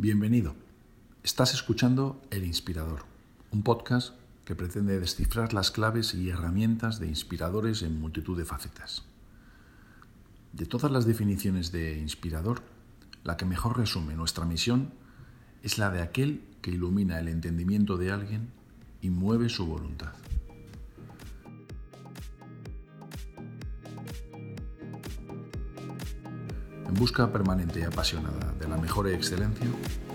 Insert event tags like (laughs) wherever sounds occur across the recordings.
Bienvenido. Estás escuchando El Inspirador, un podcast que pretende descifrar las claves y herramientas de inspiradores en multitud de facetas. De todas las definiciones de inspirador, la que mejor resume nuestra misión es la de aquel que ilumina el entendimiento de alguien y mueve su voluntad. En busca permanente y apasionada de la mejor excelencia,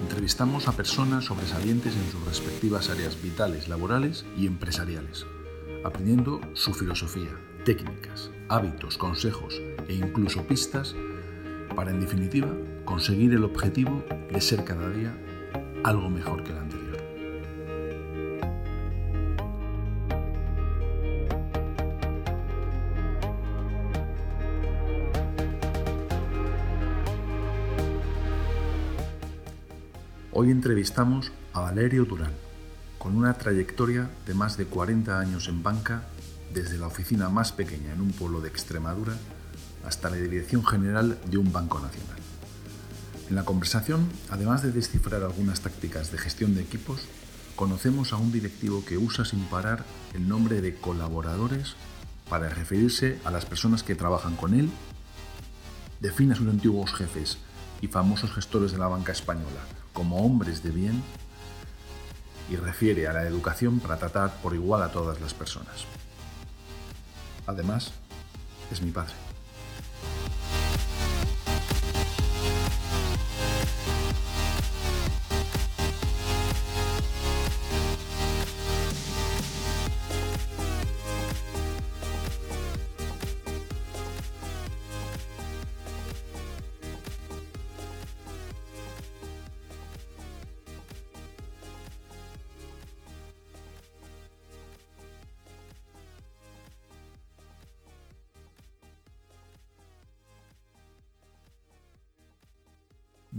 entrevistamos a personas sobresalientes en sus respectivas áreas vitales, laborales y empresariales, aprendiendo su filosofía, técnicas, hábitos, consejos e incluso pistas para, en definitiva, conseguir el objetivo de ser cada día algo mejor que el anterior. Hoy entrevistamos a Valerio Durán, con una trayectoria de más de 40 años en banca, desde la oficina más pequeña en un pueblo de Extremadura hasta la dirección general de un banco nacional. En la conversación, además de descifrar algunas tácticas de gestión de equipos, conocemos a un directivo que usa sin parar el nombre de colaboradores para referirse a las personas que trabajan con él, define a sus antiguos jefes y famosos gestores de la banca española como hombres de bien y refiere a la educación para tratar por igual a todas las personas. Además, es mi padre.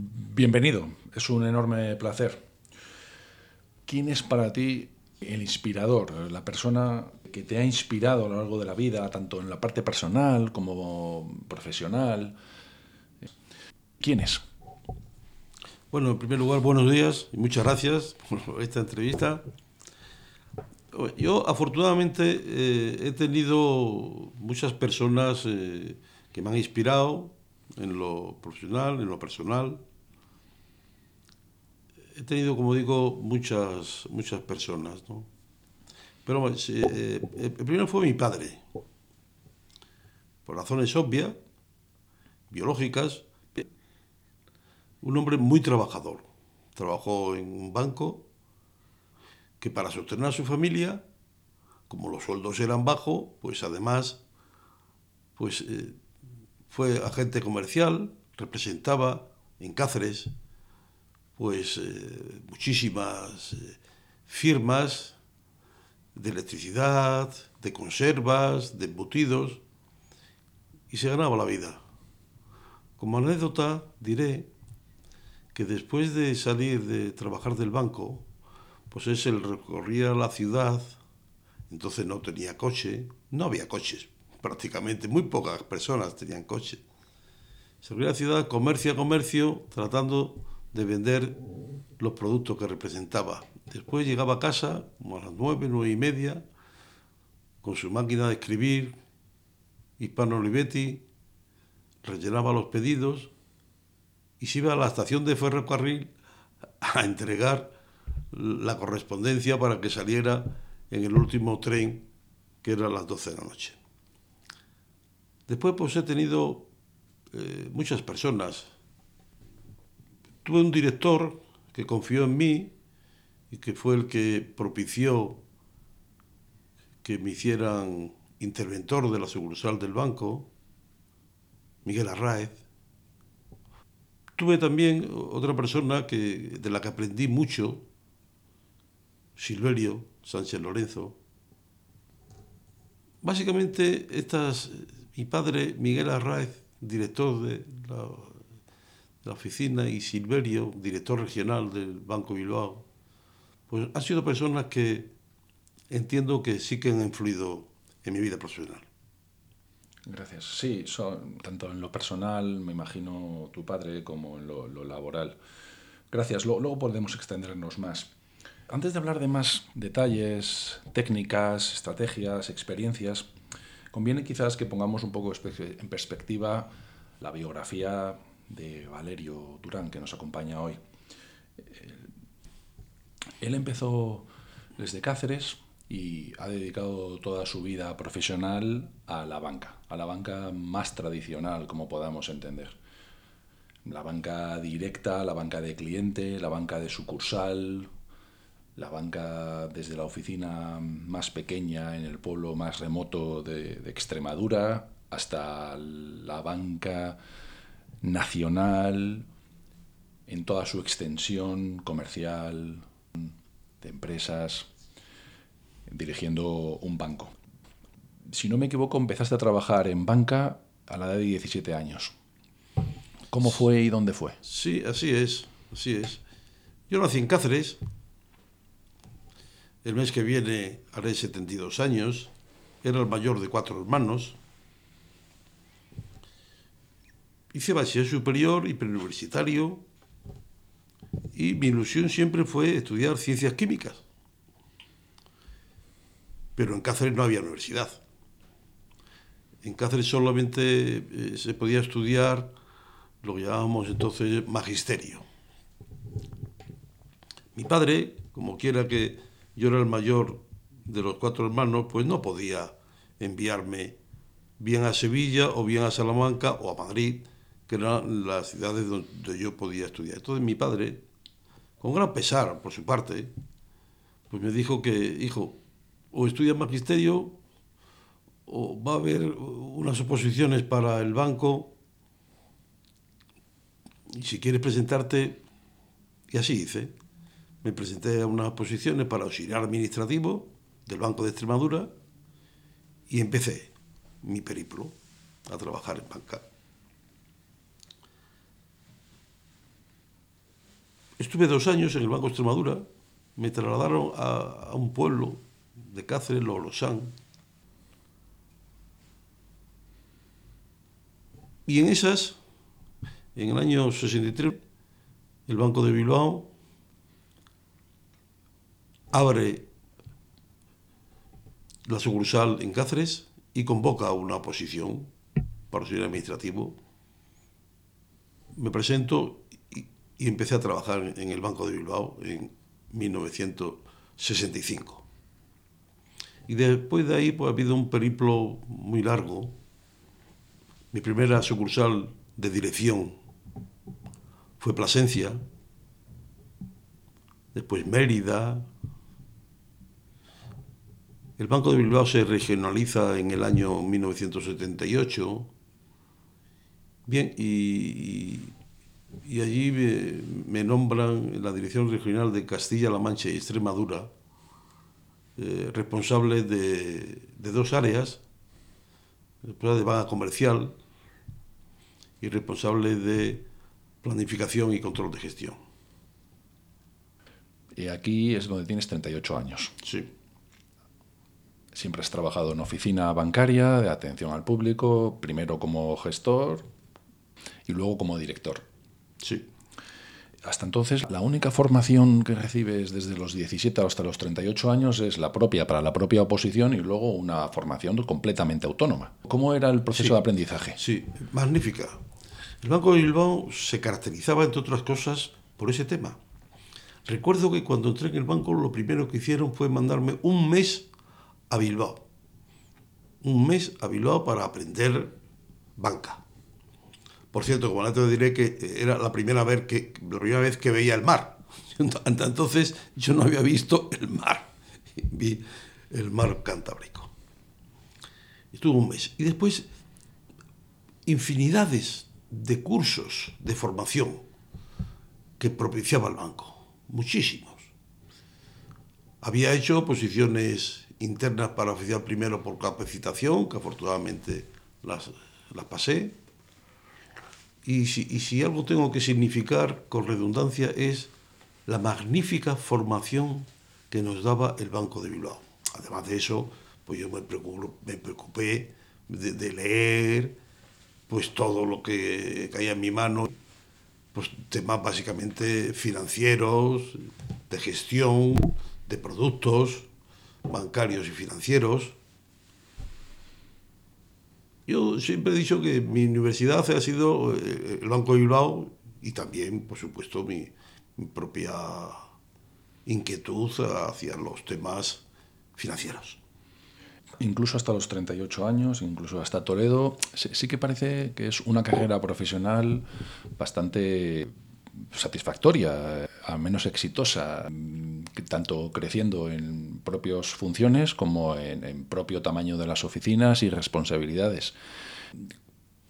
Bienvenido, es un enorme placer. ¿Quién es para ti el inspirador, la persona que te ha inspirado a lo largo de la vida, tanto en la parte personal como profesional? ¿Quién es? Bueno, en primer lugar, buenos días y muchas gracias por esta entrevista. Yo afortunadamente eh, he tenido muchas personas eh, que me han inspirado en lo profesional, en lo personal, he tenido, como digo, muchas, muchas personas, ¿no? Pero eh, el primero fue mi padre, por razones obvias, biológicas, un hombre muy trabajador. Trabajó en un banco que para sostener a su familia, como los sueldos eran bajos, pues además pues, eh, fue agente comercial, representaba en Cáceres pues eh, muchísimas eh, firmas de electricidad, de conservas, de embutidos, y se ganaba la vida. Como anécdota diré que después de salir de trabajar del banco, pues es el recorría la ciudad, entonces no tenía coche, no había coches, prácticamente muy pocas personas tenían coche. Se recorría la ciudad comercio a comercio, tratando de vender los productos que representaba. Después llegaba a casa, como a las nueve, nueve y media, con su máquina de escribir, Hispano Olivetti, rellenaba los pedidos y se iba a la estación de ferrocarril a entregar la correspondencia para que saliera en el último tren, que era a las 12 de la noche. Después pues he tenido eh, muchas personas Tuve un director que confió en mí y que fue el que propició que me hicieran interventor de la sucursal del banco, Miguel Arraez. Tuve también otra persona que, de la que aprendí mucho, Silverio Sánchez Lorenzo. Básicamente, estas, mi padre, Miguel Arraez, director de la la oficina, y Silverio, director regional del Banco Bilbao, pues han sido personas que entiendo que sí que han influido en mi vida profesional. Gracias. Sí, son, tanto en lo personal, me imagino tu padre, como en lo, laboral. Gracias. Luego podemos extendernos más. Antes de hablar de más detalles, técnicas, estrategias, experiencias, conviene quizás que pongamos un poco en perspectiva la biografía de Valerio Durán, que nos acompaña hoy. Él empezó desde Cáceres y ha dedicado toda su vida profesional a la banca, a la banca más tradicional, como podamos entender. La banca directa, la banca de cliente, la banca de sucursal, la banca desde la oficina más pequeña en el pueblo más remoto de, Extremadura hasta la banca nacional en toda su extensión comercial, de empresas, dirigiendo un banco. Si no me equivoco, empezaste a trabajar en banca a la edad de 17 años. ¿Cómo fue y dónde fue? Sí, así es, así es. Yo nací en Cáceres, el mes que viene haré 72 años. Era el mayor de cuatro hermanos. Hice bachiller superior y preuniversitario. Y mi ilusión siempre fue estudiar ciencias químicas. Pero en Cáceres no había universidad. En Cáceres solamente eh, se podía estudiar lo que llamábamos entonces magisterio. Mi padre, como quiera que yo era el mayor de los cuatro hermanos, pues no podía enviarme bien a Sevilla o bien a Salamanca o a Madrid, que eran las ciudades donde yo podía estudiar. Entonces mi padre, con gran pesar por su parte, pues me dijo que, hijo, o estudias magisterio o va a haber unas oposiciones para el banco y si quieres presentarte, y así hice me presenté a unas posiciones para auxiliar administrativo del Banco de Extremadura y empecé mi periplo a trabajar en banca. Estuve dos años en el Banco Extremadura, me trasladaron a, un pueblo de Cáceres, Lolosán, y en esas, en el año 63, el Banco de Bilbao abre la sucursal en Cáceres y convoca una oposición para el administrativo. Me presento y, empecé a trabajar en el Banco de Bilbao en 1965. Y después de ahí pues, ha habido un periplo muy largo. Mi primera sucursal de dirección fue Plasencia, después Mérida, el Banco de Bilbao se regionaliza en el año 1978. Bien, y, allí me, nombran en la Dirección Regional de Castilla-La Mancha y Extremadura eh, responsable de, dos áreas, responsable de banca comercial y responsable de planificación y control de gestión. Y aquí es donde tienes 38 años. Sí. Siempre has trabajado en oficina bancaria, de atención al público, primero como gestor y luego como director. Sí. Hasta entonces, la única formación que recibes desde los 17 hasta los 38 años es la propia para la propia oposición y luego una formación completamente autónoma. ¿Cómo era el proceso de aprendizaje? Sí, magnífica. El Banco de Bilbao se caracterizaba, entre otras cosas, por ese tema. Recuerdo que cuando entré en el banco lo primero que hicieron fue mandarme un mes a Bilbao. Un mes a Bilbao para aprender banca. Por cierto, como te diré que era la primera vez que, la primera vez que veía el mar. (laughs) Entonces yo no había visto el mar. (laughs) Vi el mar Cantábrico. Estuve un mes. Y después, infinidades de cursos de formación que propiciaba el banco. Muchísimos. Había hecho posiciones internas para oficial primero por capacitación, que afortunadamente las, las pasé. Y si, algo tengo que significar con redundancia es la magnífica formación que nos daba el Banco de Bilbao. Además de eso, pues yo me preocupé, me preocupé de, de, leer pues todo lo que caía en mi mano pues, temas básicamente financieros, de gestión, de productos bancarios y financieros. Yo siempre he dicho que mi universidad ha sido el Banco de Bilbao y también, por supuesto, mi propia inquietud hacia los temas financieros. Incluso hasta los 38 años, incluso hasta Toledo, sí, que parece que es una carrera profesional bastante satisfactoria, al menos exitosa, tanto creciendo en propias funciones como en, en, propio tamaño de las oficinas y responsabilidades.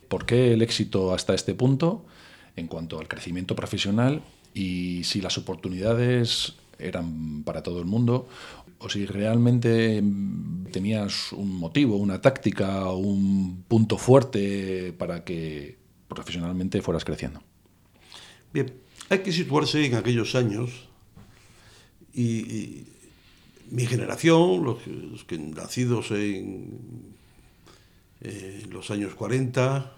¿Por qué el éxito hasta este punto en cuanto al crecimiento profesional y si las oportunidades eran para todo el mundo o si realmente tenías un motivo, una táctica, un punto fuerte para que profesionalmente fueras creciendo. Bien, hay que situarse en aquellos años y, mi generación, los, que nacidos en eh, los años 40,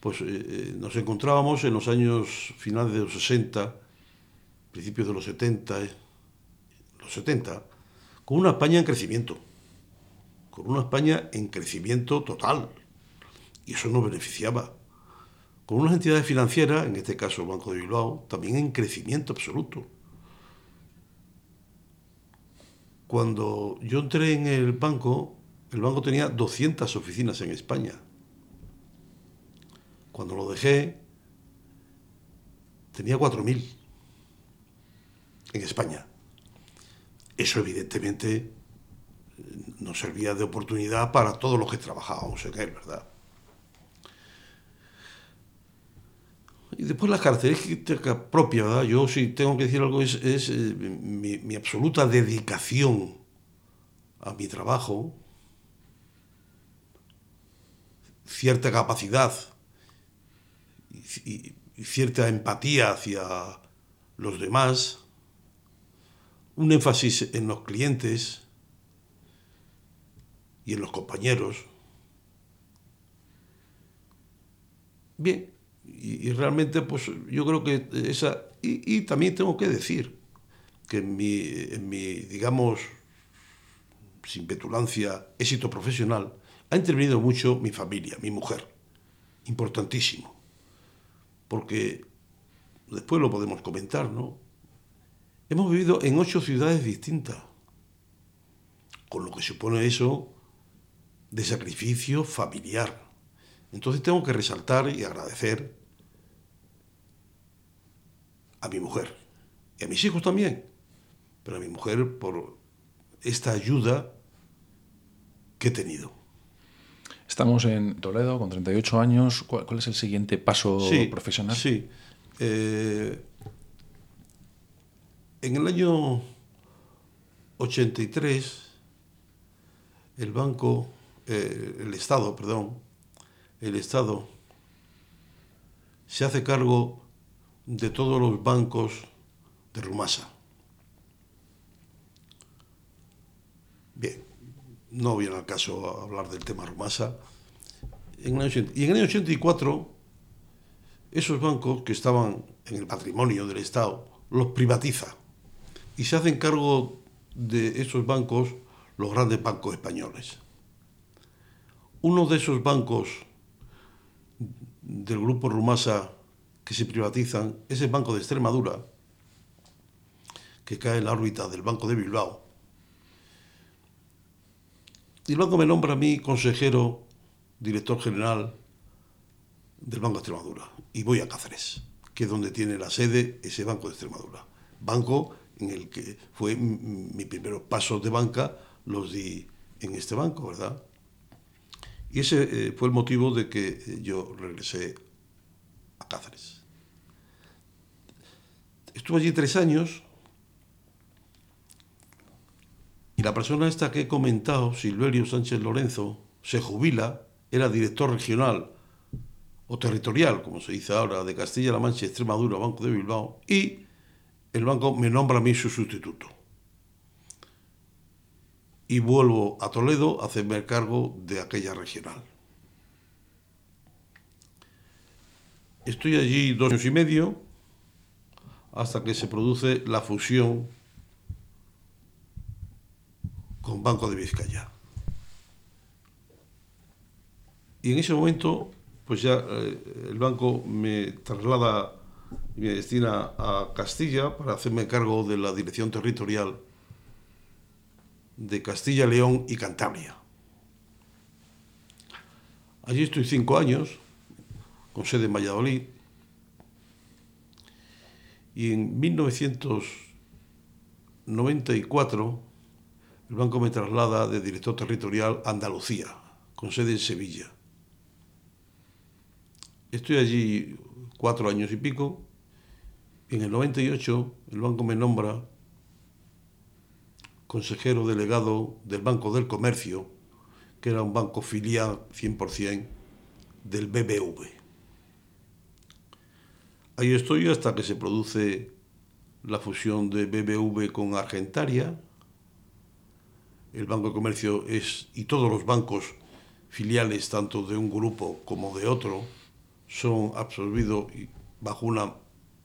pues eh, eh, nos encontrábamos en los años finales de los 60, principios de los 70, 70, con una España en crecimiento, con una España en crecimiento total. Y eso nos beneficiaba. Con unas entidades financieras, en este caso el Banco de Bilbao, también en crecimiento absoluto. Cuando yo entré en el banco, el banco tenía 200 oficinas en España. Cuando lo dejé, tenía 4.000 en España. Eso evidentemente nos servía de oportunidad para todos los que trabajábamos en él, ¿verdad? Y después las características propias, ¿verdad? Yo si tengo que decir algo es, es eh, mi, absoluta dedicación a mi trabajo, cierta capacidad y cierta empatía hacia los demás, un énfasis en los clientes y en los compañeros. Bien, y, realmente pues yo creo que esa... Y, también tengo que decir que en mi, en mi, digamos, sin petulancia, éxito profesional, ha intervenido mucho mi familia, mi mujer. Importantísimo. Porque después lo podemos comentar, ¿no? Hemos vivido en ocho ciudades distintas, con lo que supone eso de sacrificio familiar. Entonces tengo que resaltar y agradecer a mi mujer y a mis hijos también, pero a mi mujer por esta ayuda que he tenido. Estamos en Toledo con 38 años. ¿Cuál, es el siguiente paso profesional? Sí. Eh, en el año 83, el banco, eh, el Estado, perdón, el Estado se hace cargo de todos los bancos de Rumasa. Bien, no viene al caso hablar del tema Rumasa. y en el año 84, esos bancos que estaban en el patrimonio del Estado los privatiza y se hacen cargo de esos bancos los grandes bancos españoles. Uno de esos bancos del grupo Rumasa que se privatizan es el Banco de Extremadura, que cae en la órbita del Banco de Bilbao. Y luego me nombra a mí consejero, director general del Banco de Extremadura. Y voy a Cáceres, que es donde tiene la sede ese Banco de Extremadura. Banco en el que fue mi primeros pasos de banca, los di en este banco, ¿verdad? Y ese eh, fue el motivo de que eh, yo regresé a Cáceres. Estuve allí tres años y la persona esta que he comentado, Silverio Sánchez Lorenzo, se jubila, era director regional o territorial, como se dice ahora, de Castilla-La Mancha Extremadura, Banco de Bilbao, y el banco me nombra a mí su sustituto. Y vuelvo a Toledo a hacerme cargo de aquella regional. Estoy allí dos años y medio hasta que se produce la fusión con Banco de Vizcaya. Y en ese momento, pues ya eh, el banco me traslada y me destina a Castilla para hacerme cargo de la dirección territorial de Castilla, León y Cantabria. Allí estoy cinco años, con sede en Valladolid, y en 1994 el banco me traslada de director territorial a Andalucía, con sede en Sevilla. Estoy allí cuatro años y pico. En el 98 el banco me nombra consejero delegado del Banco del Comercio, que era un banco filial 100% del BBV. Ahí estoy hasta que se produce la fusión de BBV con Argentaria. El Banco de Comercio es, y todos los bancos filiales, tanto de un grupo como de otro, son absorbidos bajo una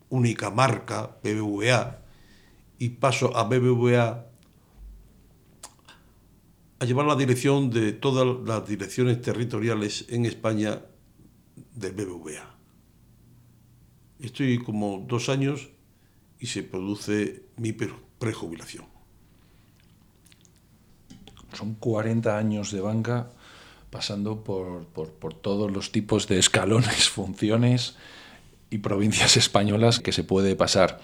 única marca, BBVA, y paso a BBVA a llevar la dirección de todas las direcciones territoriales en España del BBVA. Estoy como dos años y se produce mi prejubilación. Son 40 años de banca pasando por, por, todos los tipos de escalones, (laughs) funciones y provincias españolas que se puede pasar.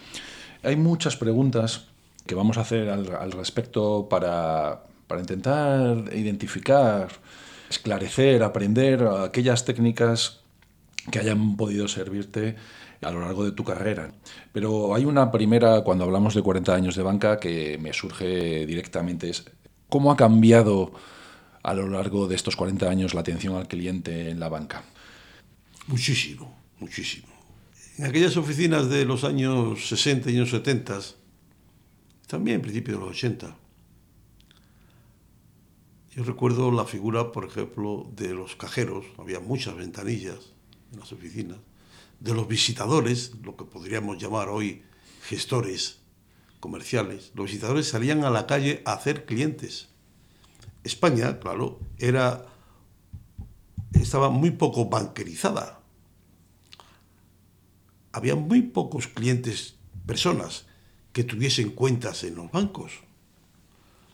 Hay muchas preguntas que vamos a hacer al, al respecto para, para intentar identificar, esclarecer, aprender aquellas técnicas que hayan podido servirte a lo largo de tu carrera. Pero hay una primera, cuando hablamos de 40 años de banca, que me surge directamente, es cómo ha cambiado a lo largo de estos 40 años la atención al cliente en la banca. Muchísimo, muchísimo. En aquellas oficinas de los años 60 y años 70, también en principio de los 80, yo recuerdo la figura, por ejemplo, de los cajeros, había muchas ventanillas en las oficinas, de los visitadores, lo que podríamos llamar hoy gestores comerciales. Los visitadores salían a la calle a hacer clientes. España, claro, era estaba muy poco banquerizada. Había muy pocos clientes, personas que tuviesen cuentas en los bancos.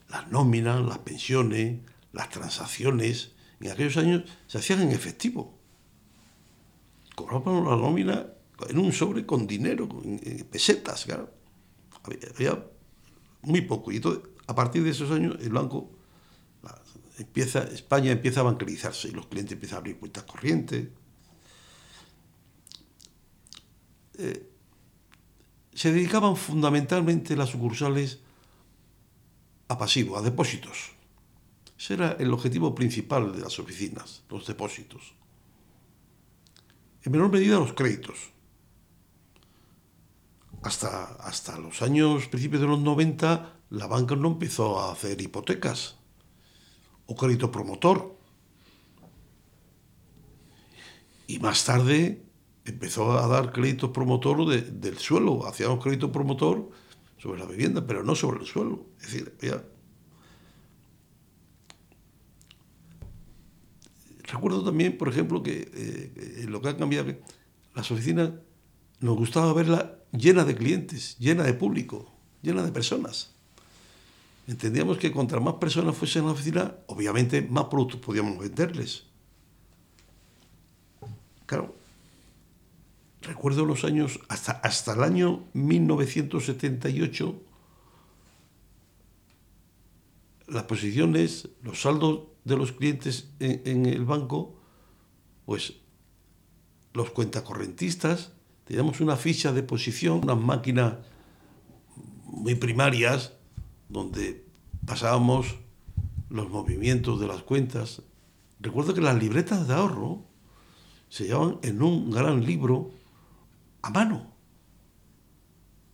Las nóminas, las pensiones, las transacciones en aquellos años se hacían en efectivo. Cobraban la nómina en un sobre con dinero, en pesetas, claro. Había, muy poco. Y entonces, a partir de esos años, el banco empieza, España empieza a bancarizarse y los clientes empiezan a abrir cuentas corrientes. Eh, se dedicaban fundamentalmente las sucursales a pasivo, a depósitos. Ese era el objetivo principal de las oficinas, los depósitos. En menor medida los créditos. Hasta, hasta los años, principios de los 90, la banca no empezó a hacer hipotecas o crédito promotor. Y más tarde empezó a dar crédito promotor del suelo. Hacíamos crédito promotor sobre la vivienda, pero no sobre el suelo. Es decir, Recuerdo también, por ejemplo, que eh, lo que ha cambiado, las oficinas nos gustaba verla llena de clientes, llena de público, llena de personas. Entendíamos que contra más personas fuesen en la oficina, obviamente más productos podíamos venderles. Claro, recuerdo los años, hasta, hasta el año 1978, las posiciones, los saldos de los clientes en, el banco, pues los cuentacorrentistas, teníamos una ficha de posición, unas máquinas muy primarias, donde pasábamos los movimientos de las cuentas. Recuerdo que las libretas de ahorro se llevaban en un gran libro a mano.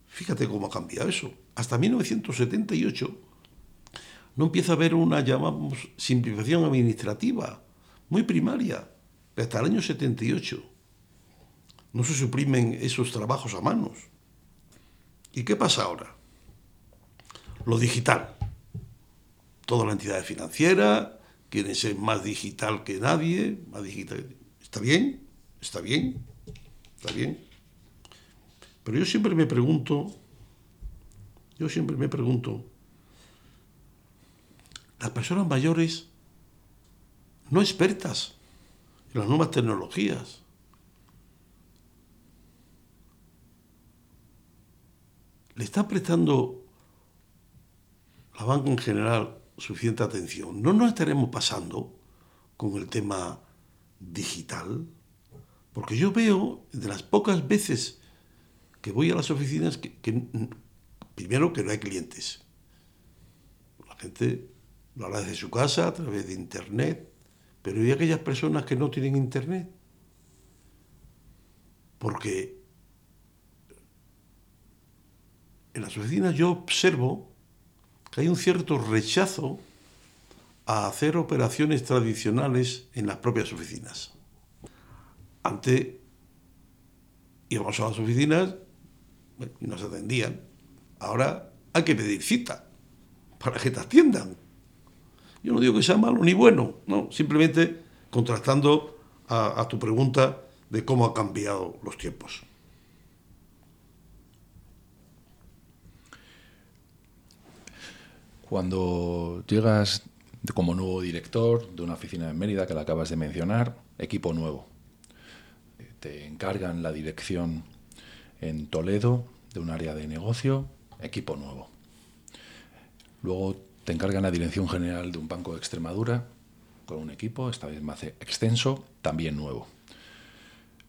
Fíjate cómo ha cambiado eso. Hasta 1978 no empieza a haber una, llamamos, simplificación administrativa, muy primaria, hasta el año 78. no se suprimen esos trabajos a manos. ¿Y qué pasa ahora? Lo digital. Toda la entidad financiera quiere ser más digital que nadie. ¿Está bien? ¿Está bien? ¿Está bien? Pero yo siempre me pregunto, yo siempre me pregunto, las personas mayores no expertas en las nuevas tecnologías, ¿le está prestando la banca en general suficiente atención? ¿No nos estaremos pasando con el tema digital? Porque yo veo, de las pocas veces que voy a las oficinas, que, primero que no hay clientes. La gente lo habla desde su casa, a través de Internet, pero ¿y aquellas personas que no tienen Internet? Porque en las oficinas yo observo que hay un cierto rechazo a hacer operaciones tradicionales en las propias oficinas. Antes íbamos a las oficinas y nos atendían. Ahora hay que pedir cita para que te atiendan. Yo no digo que sea malo ni bueno, no, simplemente contrastando a, a tu pregunta de cómo han cambiado los tiempos. Cuando llegas como nuevo director de una oficina en Mérida que la acabas de mencionar, equipo nuevo. Te encargan la dirección en Toledo de un área de negocio, equipo nuevo. Luego te encargan la dirección general de un banco de Extremadura con un equipo, esta vez más extenso, también nuevo.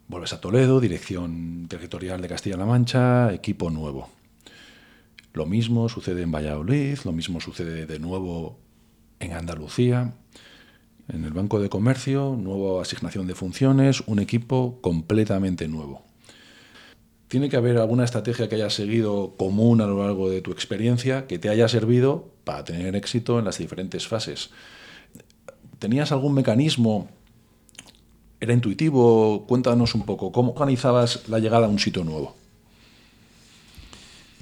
Vuelves a Toledo, dirección territorial de Castilla-La Mancha, equipo nuevo. Lo mismo sucede en Valladolid, lo mismo sucede de nuevo en Andalucía. En el Banco de Comercio, nueva asignación de funciones, un equipo completamente nuevo. Tiene que haber alguna estrategia que haya seguido común a lo largo de tu experiencia que te haya servido para tener éxito en las diferentes fases. ¿Tenías algún mecanismo? ¿Era intuitivo? Cuéntanos un poco, ¿cómo organizabas la llegada a un sitio nuevo?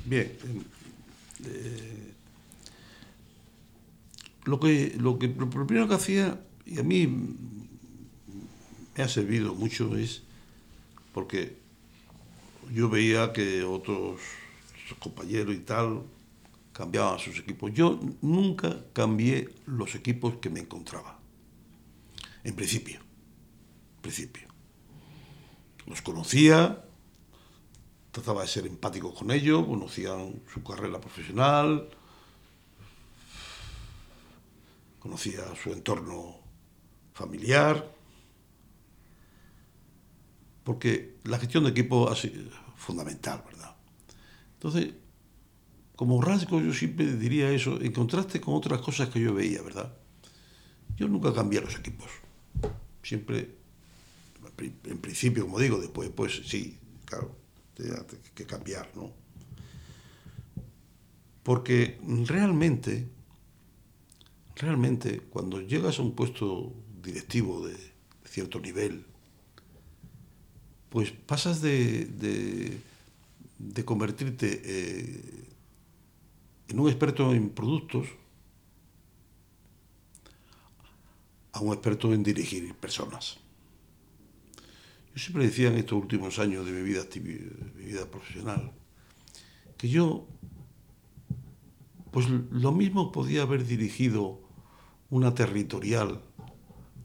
Bien, eh, lo, que, lo, que, lo primero que hacía, y a mí me ha servido mucho, es porque yo veía que otros compañeros y tal cambiaban sus equipos. Yo nunca cambié los equipos que me encontraba. En principio. Principio. Los conocía, trataba de ser empático con ellos, conocían su carrera profesional, conocía su entorno familiar, porque la gestión de equipo es fundamental, ¿verdad? Entonces, como rasgo yo siempre diría eso, en contraste con otras cosas que yo veía, ¿verdad? Yo nunca cambié los equipos. Siempre, en principio, como digo, después, pues sí, claro, que cambiar, ¿no? Porque realmente, realmente, cuando llegas a un puesto directivo de cierto nivel, pues pasas de, de, convertirte eh, en un experto en productos a un experto en dirigir personas. Yo siempre decía en estos últimos años de mi vida, mi vida profesional que yo, pues lo mismo podía haber dirigido una territorial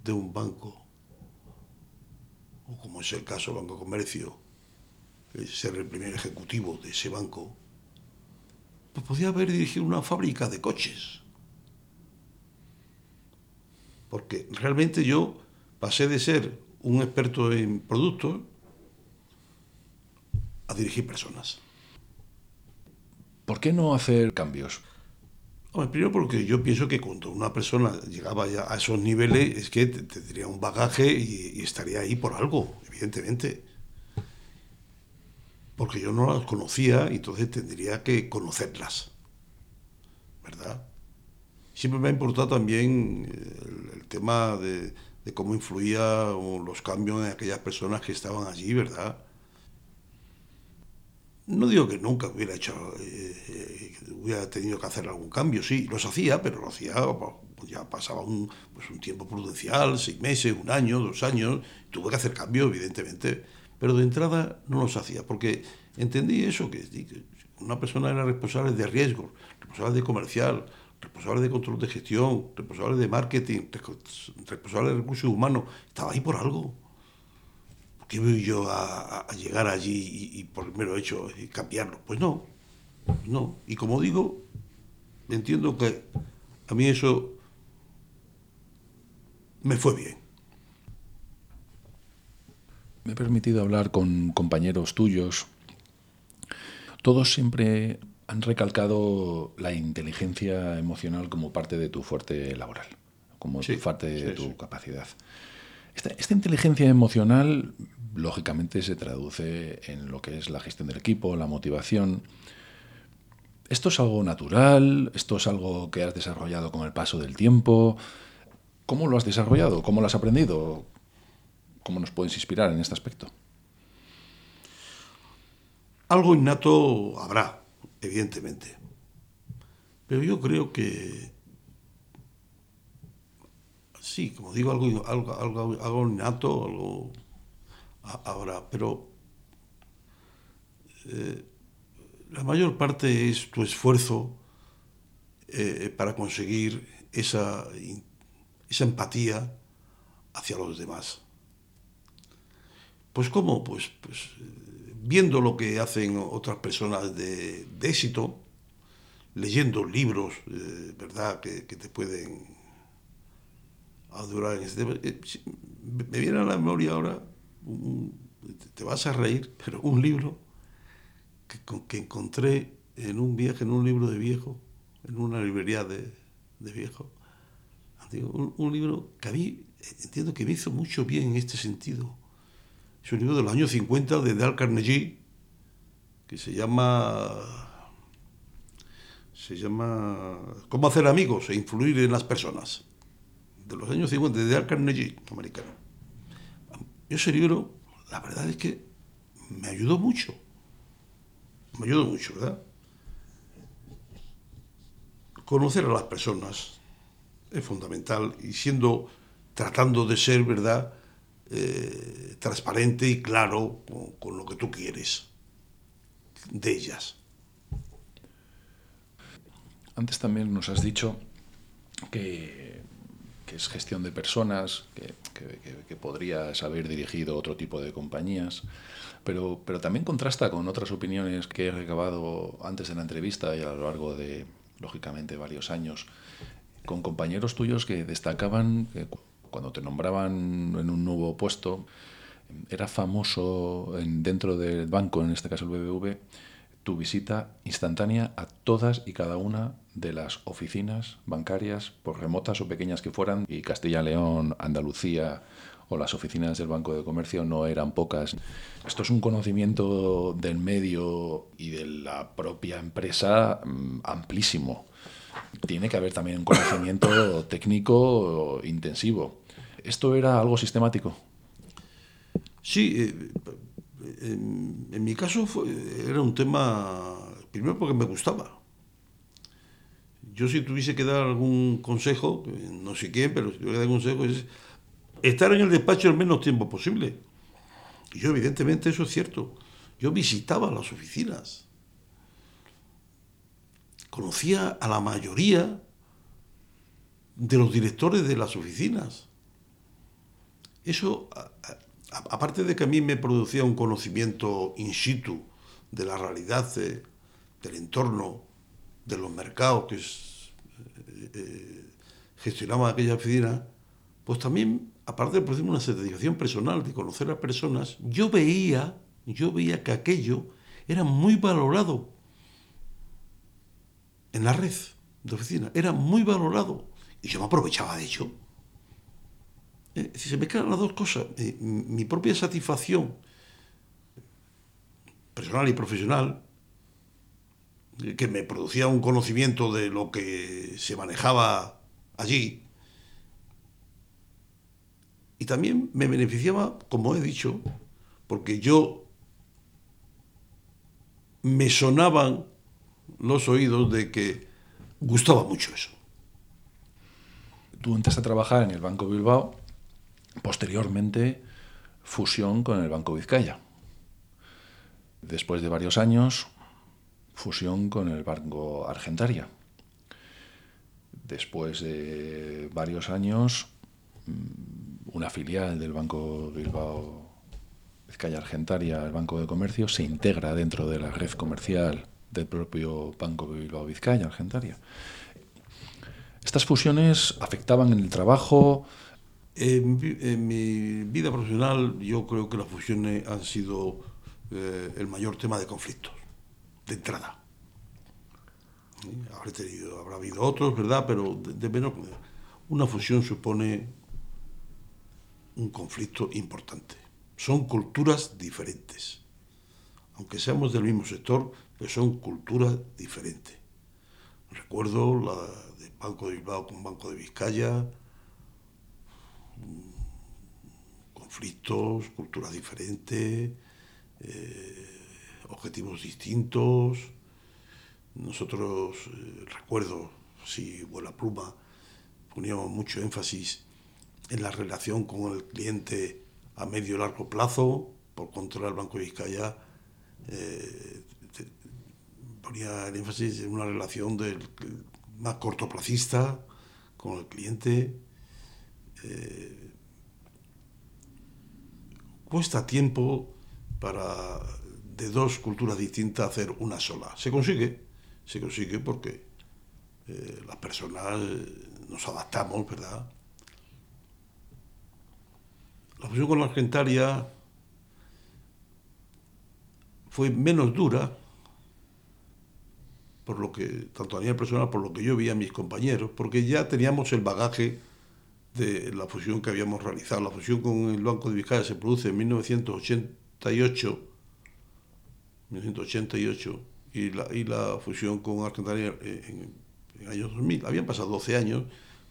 de un banco o como es el caso del Banco Comercio, ser el primer ejecutivo de ese banco, pues podía haber dirigido una fábrica de coches. Porque realmente yo pasé de ser un experto en productos a dirigir personas. ¿Por qué no hacer cambios? Primero porque yo pienso que cuando una persona llegaba ya a esos niveles es que tendría un bagaje y, estaría ahí por algo, evidentemente. Porque yo no las conocía y entonces tendría que conocerlas. ¿Verdad? Siempre me ha importado también el, tema de, cómo influía los cambios en aquellas personas que estaban allí, ¿verdad? No digo que nunca hubiera hecho, eh, hubiera tenido que hacer algún cambio, sí, los hacía, pero lo hacía, pues ya pasaba un, pues un tiempo prudencial, seis meses, un año, dos años, tuve que hacer cambio, evidentemente, pero de entrada no los hacía, porque entendí eso, que una persona era responsable de riesgo, responsable de comercial, responsable de control de gestión, responsable de marketing, responsable de recursos humanos, estaba ahí por algo. ¿Por qué voy yo a, llegar allí y, por el mero hecho de cambiarlo? Pues no, no. Y como digo, entiendo que a mí eso me fue bien. Me he permitido hablar con compañeros tuyos. Todos siempre han recalcado la inteligencia emocional como parte de tu fuerte laboral, como parte de tu capacidad. Esta, inteligencia emocional, lógicamente, se traduce en lo que es la gestión del equipo, la motivación. ¿Esto es algo natural? ¿Esto es algo que has desarrollado con el paso del tiempo? ¿Cómo lo has desarrollado? ¿Cómo lo has aprendido? ¿Cómo nos puedes inspirar en este aspecto? Algo innato habrá, evidentemente. Pero yo creo que sí, como digo, algo, algo, algo, innato, algo ahora, pero eh, la mayor parte es tu esfuerzo eh, para conseguir esa, esa empatía hacia los demás. Pues cómo, pues, pues viendo lo que hacen otras personas de, éxito, leyendo libros, eh, ¿verdad?, que, te pueden adorar este me viene a la memoria ahora, te vas a reír, pero un libro que, que, encontré en un viaje, en un libro de viejo, en una librería de, de viejo. Un, libro que a mí entiendo que me hizo mucho bien en este sentido es un libro de los años 50 de Dale Carnegie, que se llama. Se llama Cómo hacer amigos e influir en las personas. De los años 50, de Dale Carnegie, americano. Ese libro, la verdad es que me ayudó mucho. Me ayudó mucho, ¿verdad? Conocer a las personas es fundamental y siendo, tratando de ser, ¿verdad? Eh, transparente y claro con, lo que tú quieres de ellas. Antes también nos has dicho que, es gestión de personas, que, que, podrías haber dirigido otro tipo de compañías, pero, pero también contrasta con otras opiniones que he recabado antes de la entrevista y a lo largo de, lógicamente, varios años, con compañeros tuyos que destacaban cuando te nombraban en un nuevo puesto, era famoso en, dentro del banco, en este caso el BBV, tu visita instantánea a todas y cada una de las oficinas bancarias, por remotas o pequeñas que fueran, y Castilla, León, Andalucía o las oficinas del Banco de Comercio no eran pocas. Esto es un conocimiento del medio y de la propia empresa mm, amplísimo. Tiene que haber también un conocimiento (coughs) técnico intensivo. ¿Esto era algo sistemático? Sí, eh, en, mi caso era un tema, primero porque me gustaba. Yo si tuviese que dar algún consejo, no sé quién, pero si tuviera que dar consejo es estar en el despacho el menos tiempo posible. Y yo evidentemente eso es cierto. Yo visitaba las oficinas. Conocía a la mayoría de los directores de las oficinas. Eso, aparte de que a mí me producía un conocimiento in situ de la realidad del entorno, de los mercados que eh, eh, gestionaba aquella oficina, pues también, aparte de producirme una satisfacción personal de conocer a personas, yo veía, yo veía que aquello era muy valorado en la red de oficina, era muy valorado. Y yo me aprovechaba de ello. Eh, si se me quedan las dos cosas, eh, mi propia satisfacción personal y profesional, eh, que me producía un conocimiento de lo que se manejaba allí, y también me beneficiaba, como he dicho, porque yo me sonaban los oídos de que gustaba mucho eso. Tú entraste a trabajar en el Banco Bilbao, posteriormente fusión con el Banco Vizcaya. Después de varios años, fusión con el Banco Argentaria. Después de varios años, mm, una filial del Banco Bilbao Vizcaya Argentaria, el Banco de Comercio, se integra dentro de la red comercial del propio Banco Bilbao Vizcaya Argentaria. ¿Estas fusiones afectaban en el trabajo? En, mi vida profesional yo creo que las fusiones han sido eh, el mayor tema de conflictos, de entrada. Habré tenido, habrá habido otros, ¿verdad? Pero de, menos. Una fusión supone un conflicto importante. Son culturas diferentes. Aunque seamos del mismo sector, pero son culturas diferentes. Recuerdo la de Banco de Bilbao con Banco de Vizcaya, conflictos, culturas diferentes, eh, objetivos distintos. Nosotros, eh, recuerdo, si vuela pluma, poníamos mucho énfasis en la relación con el cliente a medio y largo plazo, por contra el Banco de Vizcaya eh, ponía el énfasis en una relación del, más cortoplacista con el cliente. Cuesta tiempo para de dos culturas distintas hacer una sola. Se consigue, se consigue porque eh, las personas nos adaptamos, ¿verdad? La fusión con la Argentaria fue menos dura, por lo que, tanto a nivel personal, por lo que yo vi a mis compañeros, porque ya teníamos el bagaje de la fusión que habíamos realizado. La fusión con el Banco de Vizcaya se produce en 1988, 1988 y, la, y la fusión con Argentaria en, en años 2000. Habían pasado 12 años,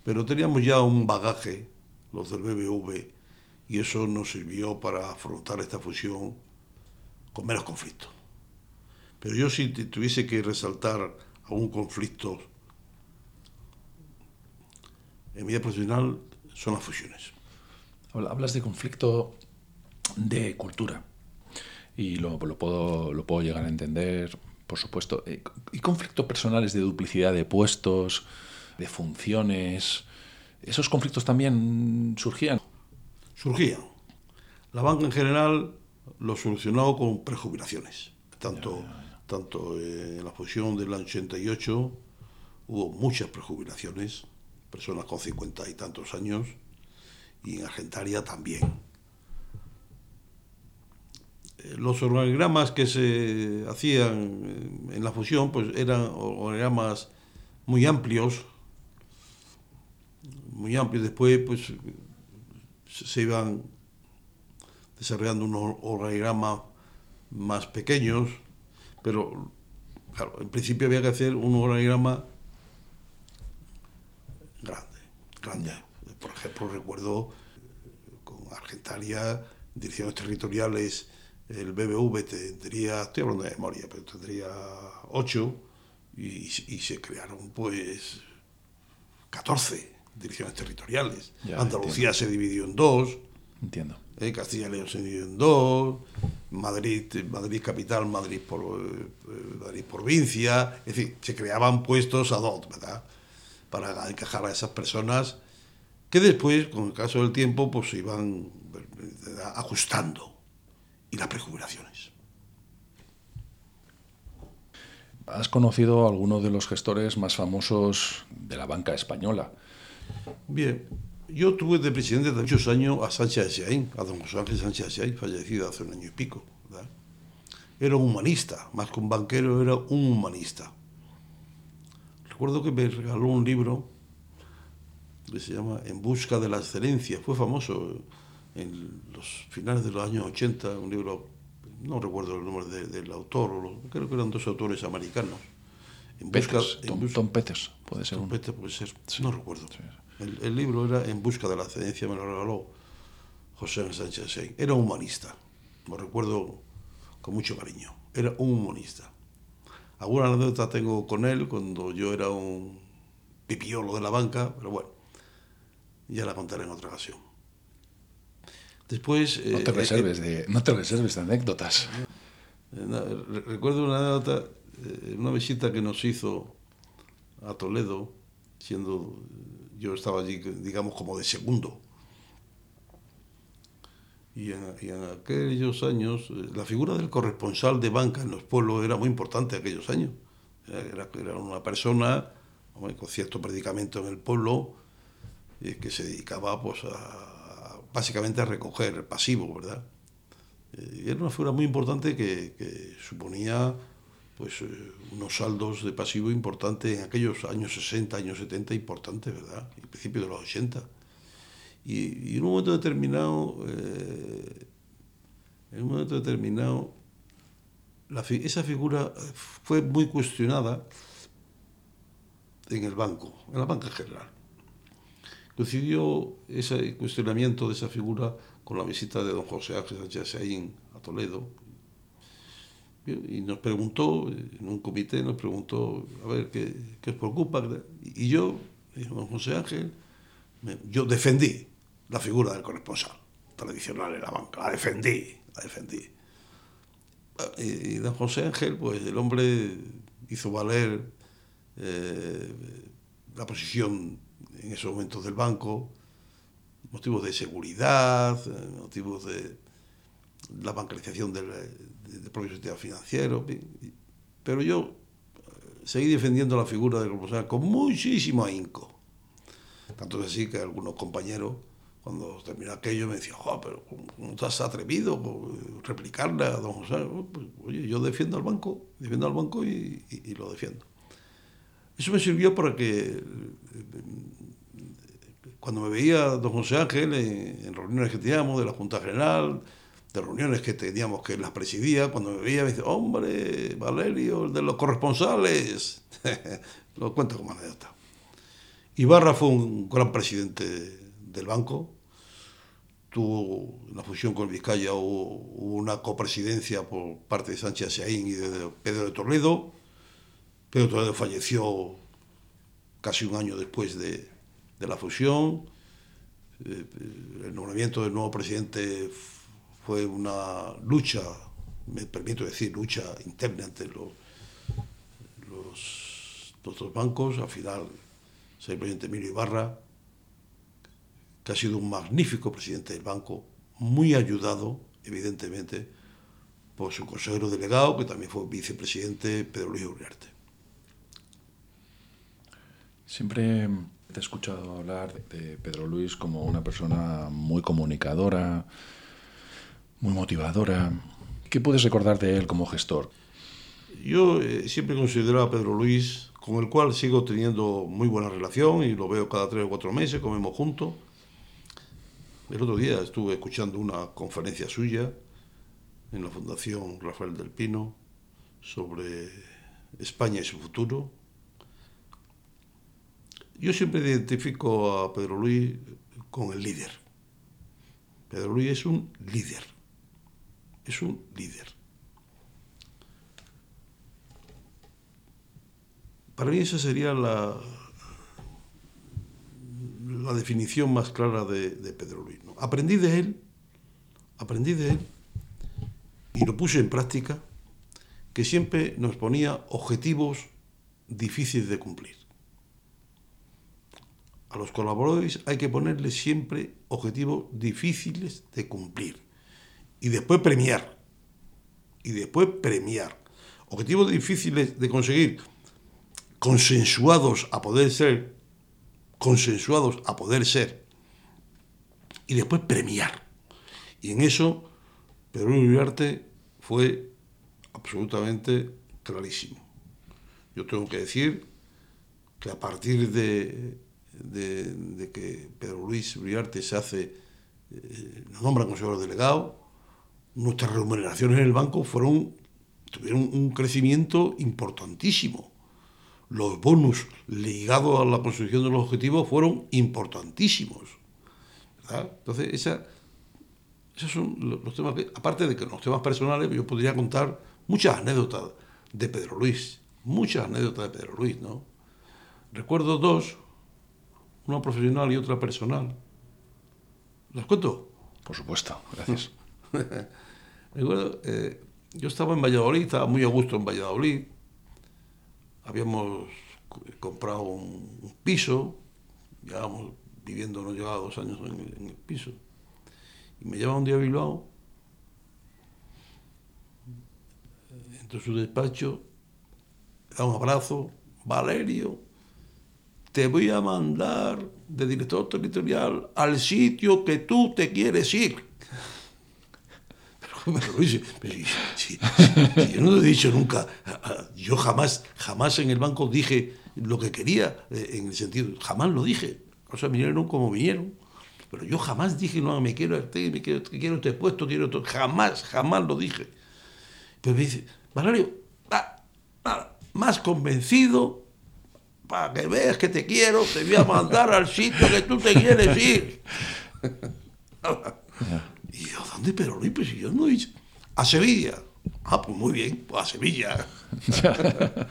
pero teníamos ya un bagaje, los del BBV, y eso nos sirvió para afrontar esta fusión con menos conflictos. Pero yo si tuviese que resaltar algún conflicto en mi vida profesional, son las fusiones. Hablas de conflicto de cultura y lo, puedo, lo puedo llegar a entender, por supuesto. Eh, ¿Y conflictos personales de duplicidad de puestos, de funciones? ¿Esos conflictos también surgían? Surgían. La banca en general lo solucionó con prejubilaciones. Tanto, tanto en la fusión del año 88 hubo muchas prejubilaciones personas con cincuenta y tantos años, y en Argentaria también. Eh, los organigramas que se hacían en la fusión pues eran organigramas muy amplios, muy amplios. Después pues se iban desarrollando unos organigramas más pequeños, pero en principio había que hacer un organigrama grande, grande. Por ejemplo, recuerdo con Argentaria, direcciones territoriales, el BBV tendría, estoy hablando de memoria, pero tendría ocho y, se crearon pues 14 direcciones territoriales. Andalucía se dividió en dos. Entiendo. Eh, Castilla y León se dividió en dos. Madrid, Madrid capital, Madrid por, eh, Madrid provincia. Es decir, se creaban puestos a dos, ¿verdad? Para encajar a esas personas que después, con el caso del tiempo, pues se iban ajustando. Y las prejubilaciones. Has conocido a algunos de los gestores más famosos de la banca española. Bien, yo tuve de presidente de muchos años a Sánchez de a don José Ángel Sánchez de fallecido hace un año y pico. Era un humanista, más que un banquero, era un humanista recuerdo que me regaló un libro que se llama En busca de la excelencia. Fue famoso en los finales de los años 80, un libro, no recuerdo el nombre del autor, creo que eran dos autores americanos. En busca, Tom, Peters, puede ser. Tom Peters puede ser, no recuerdo. El, libro era En busca de la excelencia, me lo regaló José Sánchez Era humanista, lo recuerdo con mucho cariño. Era un humanista. Alguna anécdota tengo con él cuando yo era un pipiolo de la banca, pero bueno, ya la contaré en otra ocasión. Después... No te, eh, reserves, de, no te reserves de anécdotas. Recuerdo una anécdota, una visita que nos hizo a Toledo, siendo yo estaba allí, digamos, como de segundo. Y en, aquellos años, eh, la figura del corresponsal de banca en los pueblos era muy importante en aquellos años. Era, era una persona con cierto predicamento en el pueblo eh, que se dedicaba pues, a, básicamente a recoger el pasivo, ¿verdad? Eh, y era una figura muy importante que, que suponía pues eh, unos saldos de pasivo importantes en aquellos años 60, años 70, importantes, ¿verdad? Y principio de los 80. Y, en un momento determinado, eh, en un momento determinado, esa figura fue muy cuestionada en el banco, en la banca general. Coincidió ese cuestionamiento de esa figura con la visita de don José Ángel Sánchez Saín a Toledo, y nos preguntó, en un comité, nos preguntó, a ver, ¿qué, qué os preocupa? Y yo, don José Ángel, yo defendí la figura del corresponsal tradicional en la banca, la defendí, la defendí. Y, don José Ángel, pues el hombre hizo valer eh, la posición en esos momentos del banco, motivos de seguridad, motivos de la bancarización del, del propio sistema financiero, pero yo eh, seguí defendiendo la figura del corresponsal con muchísimo ahínco. Tanto es así que algunos compañeros, cuando terminó aquello, me decían, oh, pero ¿cómo te has atrevido a replicarle a don José? Oh, pues, oye, yo defiendo al banco, defiendo al banco y, lo defiendo. Eso me sirvió para que cuando me veía don José Ángel en, en reuniones que teníamos de la Junta General, de reuniones que teníamos que las presidía, cuando me veía me dice, hombre, Valerio, el de los corresponsales. (laughs) Lo cuento como anécdota. Ibarra fue un gran presidente del banco. Tuvo una fusión con Vizcaya, hubo, una copresidencia por parte de Sánchez Saín y de Pedro de Toledo. Pedro de Toledo falleció casi un año después de, de la fusión. Eh, el nombramiento del nuevo presidente fue una lucha, me permito decir, lucha interna entre los, los, dos bancos. Al final, el presidente Emilio Ibarra, que ha sido un magnífico presidente del banco, muy ayudado, evidentemente, por su consejero delegado, que también fue vicepresidente, Pedro Luis Uriarte. Siempre te he escuchado hablar de Pedro Luis como una persona muy comunicadora, muy motivadora. ¿Qué puedes recordar de él como gestor? Yo eh, siempre considero a Pedro Luis, con el cual sigo teniendo muy buena relación y lo veo cada tres o cuatro meses, comemos juntos. El otro día estuve escuchando una conferencia suya en la Fundación Rafael del Pino sobre España y su futuro. Yo siempre identifico a Pedro Luis con el líder. Pedro Luis es un líder es un líder. Para mí esa sería la, la definición más clara de, Pedro Luis. Aprendí de él, aprendí de él y lo puse en práctica, que siempre nos ponía objetivos difíciles de cumplir. A los colaboradores hay que ponerles siempre objetivos difíciles de cumplir y después premiar. Y después premiar. Objetivos difíciles de conseguir, consensuados a poder ser, consensuados a poder ser, y después premiar. Y en eso, Pedro Uriarte fue absolutamente clarísimo. Yo tengo que decir que a partir de, de, que Pedro Luis Uriarte se hace, eh, nombra consejero delegado, nuestras remuneraciones en el banco fueron, tuvieron un crecimiento importantísimo. Los bonus ligados a la construcción de los objetivos fueron importantísimos. Entonces, esa, esos son los temas que, aparte de que los temas personales, yo podría contar muchas anécdotas de Pedro Luis, muchas anécdotas de Pedro Luis, ¿no? Recuerdo dos, una profesional y otra personal. ¿Las cuento? Por supuesto, gracias. (laughs) Recuerdo, eh, yo estaba en Valladolid, estaba muy a gusto en Valladolid. Habíamos comprado un, piso, llevábamos viviendo, no llevaba dos años en, el piso. Y me lleva un día a Bilbao, entro en su despacho, da un abrazo, Valerio, te voy a mandar de director territorial al sitio que tú te quieres ir. (laughs) Pero, pero, yo no he dicho nunca, yo jamás, jamás en el banco dije lo que quería, eh, en el sentido, jamás lo dije. O sea, vinieron como vinieron. Pero yo jamás dije, no, me quiero este, me quiero, quiero este puesto, quiero todo. Jamás, jamás lo dije. Pero me dice, Valerio, más convencido, para que veas que te quiero, te voy a mandar al sitio que tú te quieres ir. (laughs) (laughs) y yo, ¿dónde pero Luis? Pues yo no he dicho. A Sevilla. Ah, pues muy bien, pues a Sevilla. (laughs)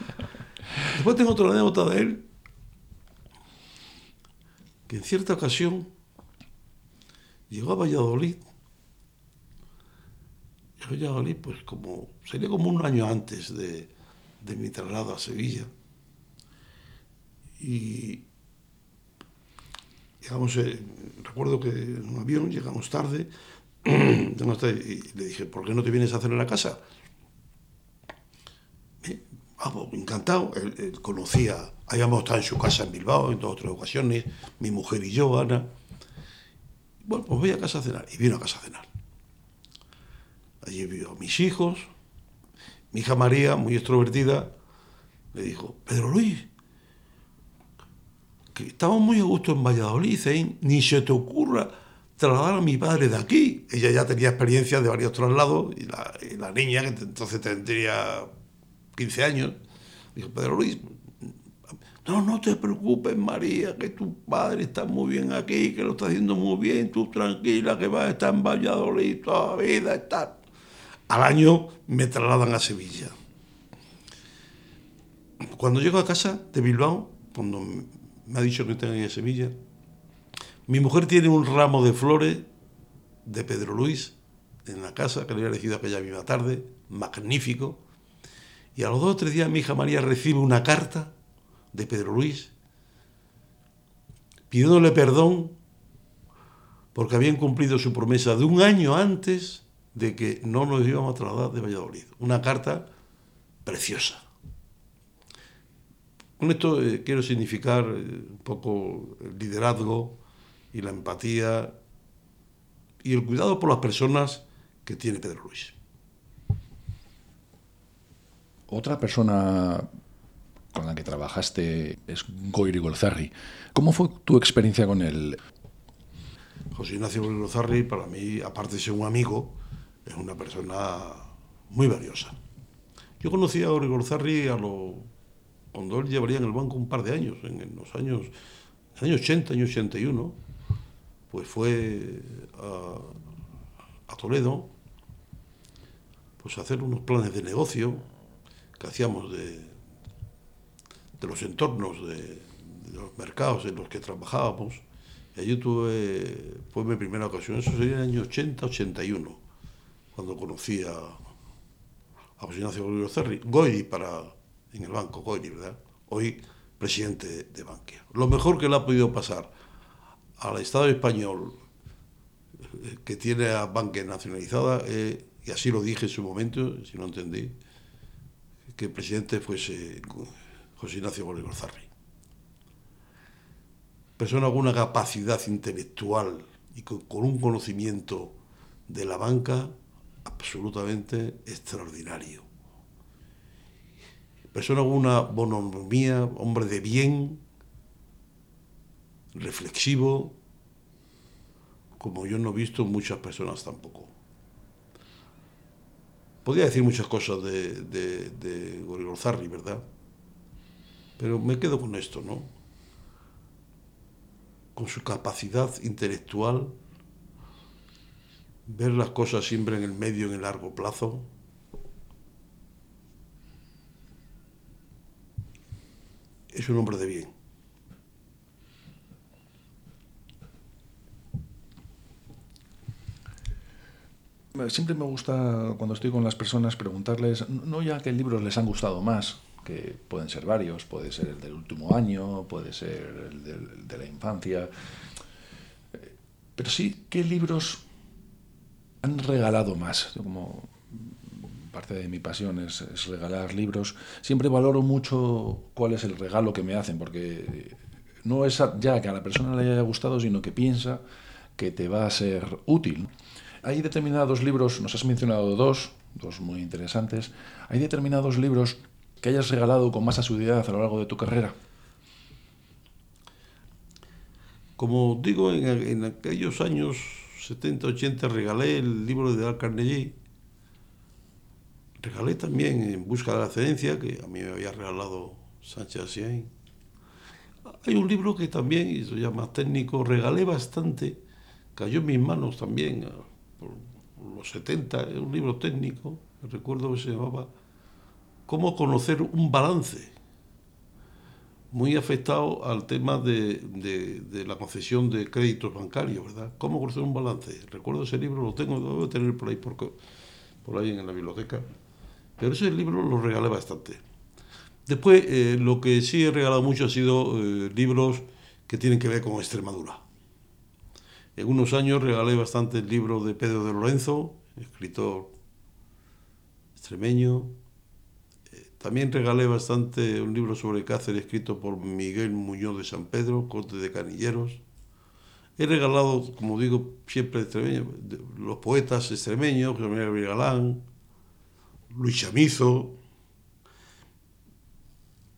Después tengo otra anécdota de él, que en cierta ocasión llegó a Valladolid. Llegó a Valladolid, pues como, sería como un año antes de, de mi traslado a Sevilla. Y llegamos, eh, recuerdo que en un avión llegamos tarde, (clears throat) y le dije, ¿por qué no te vienes a hacer en la casa? Ah, pues, encantado. Él, conocía, habíamos estado en su casa en Bilbao en dos otras ocasiones, mi mujer y yo, Ana. Bueno, pues voy a casa a cenar. Y vino a casa a cenar. Allí vio a mis hijos. Mi hija María, muy extrovertida, le dijo, Pedro Luis, que estamos muy a gusto en Valladolid, ¿eh? ni se te ocurra trasladar a mi padre de aquí. Ella ya tenía experiencia de varios traslados y la, niña, que entonces tendría 15 años, dijo, Pedro Luis, no, no te preocupes, María, que tu padre está muy bien aquí, que lo está haciendo muy bien, tú tranquila, que vas a estar en Valladolid toda la vida, está. Al año me trasladan a Sevilla. Cuando llego a casa de Bilbao, cuando me ha dicho que tengo a Sevilla, mi mujer tiene un ramo de flores de Pedro Luis en la casa que le había elegido aquella misma tarde, magnífico, y a los dos o tres días mi hija María recibe una carta de Pedro Luis pidiéndole perdón porque habían cumplido su promesa de un año antes de que no nos íbamos a trasladar de Valladolid. Una carta preciosa. Con esto eh, quiero significar eh, un poco el liderazgo y la empatía y el cuidado por las personas que tiene Pedro Luis. Otra persona con la que trabajaste es Goiri Golzarri. ¿Cómo fue tu experiencia con él? José Ignacio Golzarri, para mí, aparte de ser un amigo, es una persona muy valiosa. Yo conocí a Goiri Golzarri a lo, cuando él llevaría en el banco un par de años, en los años, en años 80, año 81, pues fue a, Toledo pues a hacer unos planes de negocio que hacíamos de, de los entornos de, los mercados en los que trabajábamos. Y allí tuve, fue mi primera ocasión, eso sería en el año 80-81, cuando conocí a, a José Ignacio Cerri, Goy para, en el banco, Goy, ¿verdad? Hoy presidente de Bankia. Lo mejor que le ha podido pasar al Estado español eh, que tiene a Bankia nacionalizada, eh, y así lo dije en su momento, si no entendí, que el presidente fuese José Ignacio Bolívar Zarri. Persona con una capacidad intelectual y con, un conocimiento de la banca absolutamente extraordinario. Persona con una bonomía, hombre de bien, reflexivo, como yo no he visto muchas personas tampoco. Podría decir muchas cosas de, de, de ¿verdad? Pero me quedo con esto, ¿no? Con su capacidad intelectual, ver las cosas siempre en el medio, en el largo plazo, es un hombre de bien. Siempre me gusta, cuando estoy con las personas, preguntarles, no ya qué libros les han gustado más, que pueden ser varios, puede ser el del último año, puede ser el de la infancia, pero sí, ¿qué libros han regalado más? como parte de mi pasión es, regalar libros, siempre valoro mucho cuál es el regalo que me hacen, porque no es ya que a la persona le haya gustado, sino que piensa que te va a ser útil. Hay determinados libros, nos has mencionado dos, dos muy interesantes, hay determinados libros que hayas regalado con más asiduidad a lo largo de tu carrera. Como digo, en, aquellos años 70, 80 regalé el libro de Al Carnegie. Regalé también En Busca de la Excelencia, que a mí me había regalado Sánchez Asien. Hay un libro que también, y se llama técnico, regalé bastante, cayó en mis manos también, los 70, es un libro técnico, recuerdo que se llamaba Cómo conocer un balance muy afectado al tema de, la concesión de créditos bancarios, ¿verdad? ¿Cómo conocer un balance? Recuerdo ese libro, lo tengo, lo debo tener por ahí, por, por ahí en la biblioteca. Pero ese libro lo regalé bastante. Después, eh, lo que sí he regalado mucho ha sido eh, libros que tienen que ver con Extremadura. En unos años regalé bastante el libro de Pedro de Lorenzo, escritor extremeño, también regalé bastante un libro sobre Cáceres escrito por Miguel Muñoz de San Pedro, Corte de Canilleros. He regalado, como digo, siempre los poetas extremeños, José María Galán, Luis Chamizo.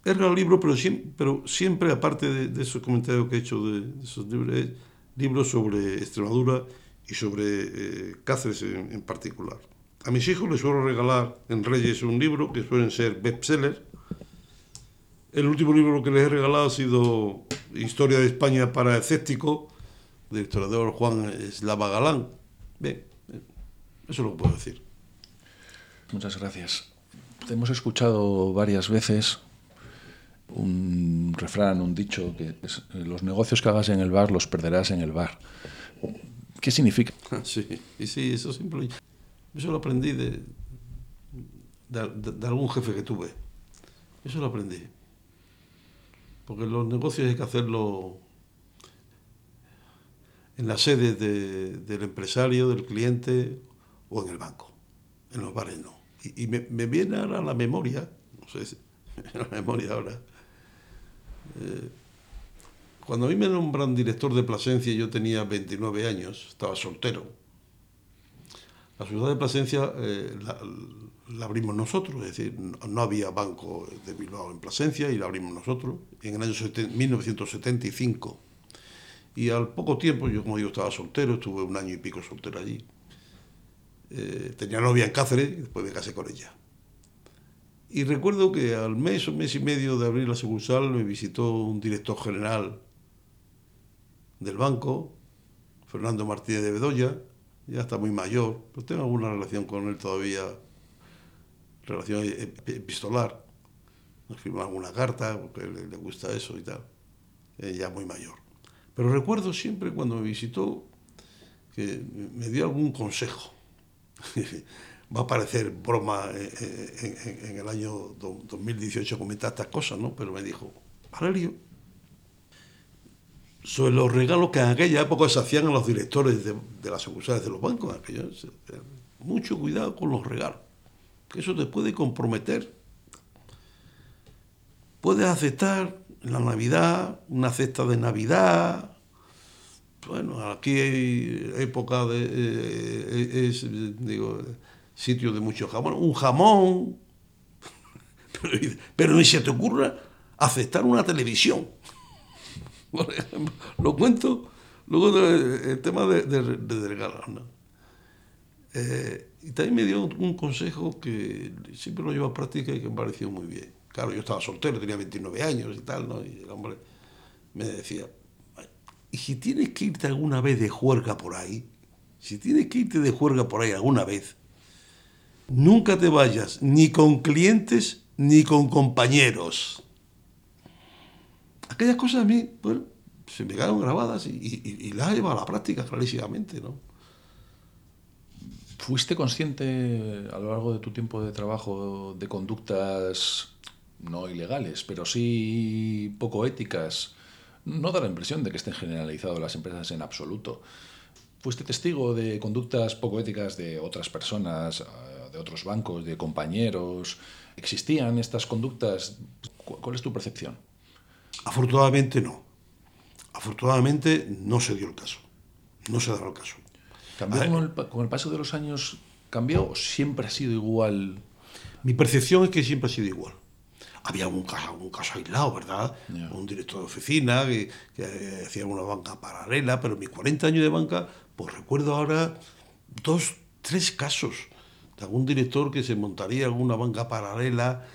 He regalado libros, pero siempre, pero siempre aparte de, esos comentarios que he hecho de, esos libros, libros sobre Extremadura y sobre eh, Cáceres en particular. A mis hijos les suelo regalar en Reyes un libro que suelen ser bestsellers. El último libro que les he regalado ha sido Historia de España para escéptico, del historiador Juan Eslava Galán. Bien, eso es lo que puedo decir. Muchas gracias. Te hemos escuchado varias veces un refrán, un dicho, que es, los negocios que hagas en el bar los perderás en el bar. ¿Qué significa? Sí, sí, eso simple. Eso lo aprendí de, de, algún jefe que tuve. Eso lo aprendí. Porque los negocios hay que hacerlo en la sede del empresario, del cliente o en el banco. En los bares no. Y, me, viene ahora la memoria, no sé si, (laughs) la memoria ahora. Eh, cuando a mí me nombran director de Plasencia, yo tenía 29 años, estaba soltero la ciudad de Plasencia eh, la, abrimos nosotros, es decir, no, había banco de Bilbao en Plasencia y la abrimos nosotros en el año 1975. Y al poco tiempo, yo como digo, estaba soltero, estuve un año y pico soltero allí. Eh, tenía novia en Cáceres y después me casé con ella. Y recuerdo que al mes o mes y medio de abrir la sucursal me visitó un director general del banco, Fernando Martínez de Bedoya, ya está muy mayor, pero tengo alguna relación con él todavía, relación epistolar. Nos firmó alguna carta, porque le gusta eso y tal. ya muy mayor. Pero recuerdo siempre cuando me visitó que me dio algún consejo. Va a parecer broma en, el año 2018 comentar estas cosas, ¿no? Pero me dijo, Valerio, sobre los regalos que en aquella época se hacían a los directores de, las sucursales de los bancos. mucho cuidado con los regalos, que eso te puede comprometer. Puedes aceptar en la Navidad una cesta de Navidad. Bueno, aquí hay época de. Eh, es, digo, sitio de mucho jamón. Un jamón. (laughs) Pero, pero ni se te ocurra aceptar una televisión (laughs) por ejemplo. Lo cuento, luego el tema de, de, regalos. Eh, y también me dio un consejo que siempre lo llevo a práctica y que me pareció muy bien. Claro, yo estaba soltero, tenía 29 años y tal, ¿no? Y el hombre me decía, ¿y si tienes que irte alguna vez de juerga por ahí? Si tienes que irte de juerga por ahí alguna vez, nunca te vayas ni con clientes ni con compañeros. aquellas cosas a mí, se me quedaron grabadas y, y, las he llevado a la práctica clarísimamente, ¿no? ¿Fuiste consciente a lo largo de tu tiempo de trabajo de conductas no ilegales, pero sí poco éticas? No da la impresión de que estén generalizadas las empresas en absoluto. ¿Fuiste testigo de conductas poco éticas de otras personas, eh, de otros bancos, de compañeros? ¿Existían estas conductas? ¿Cuál es tu percepción? Afortunadamente no. Afortunadamente no se dio el caso. No se daba el caso. ¿Cambió con el, con el, paso de los años? ¿Cambió o siempre ha sido igual? Mi percepción es que siempre ha sido igual. Había un caso, un caso aislado, ¿verdad? Un director de oficina que, que, hacía una banca paralela, pero en mis 40 años de banca, pues recuerdo ahora dos, tres casos de algún director que se montaría alguna banca paralela.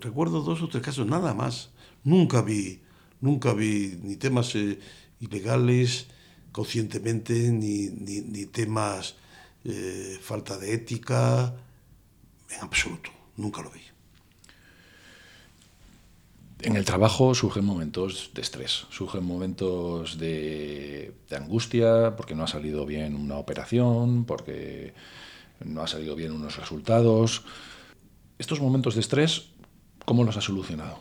Recuerdo dos o tres casos, nada más. Nunca vi, nunca vi ni temas eh, ilegales conscientemente, ni, ni, temas eh, falta de ética, en absoluto, nunca lo vi. En el trabajo surgen momentos de estrés, surgen momentos de, angustia porque no ha salido bien una operación, porque no ha salido bien unos resultados. Estos momentos de estrés, ¿cómo los ha solucionado?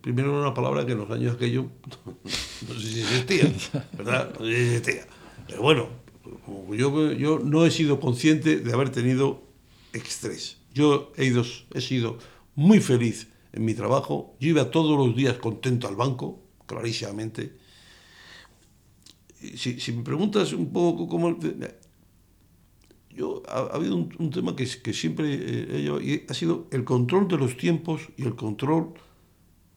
Primero una palabra que en los años aquellos (laughs) no sé si existía, ¿verdad? No sé si existía. Pero bueno, yo, yo no he sido consciente de haber tenido estrés. Yo he, ido, he sido muy feliz en mi trabajo. Yo iba todos los días contento al banco, clarísimamente. Si, me preguntas un poco cómo... Yo, ha, habido un, tema que, siempre he llevado, y ha sido el control de los tiempos y el control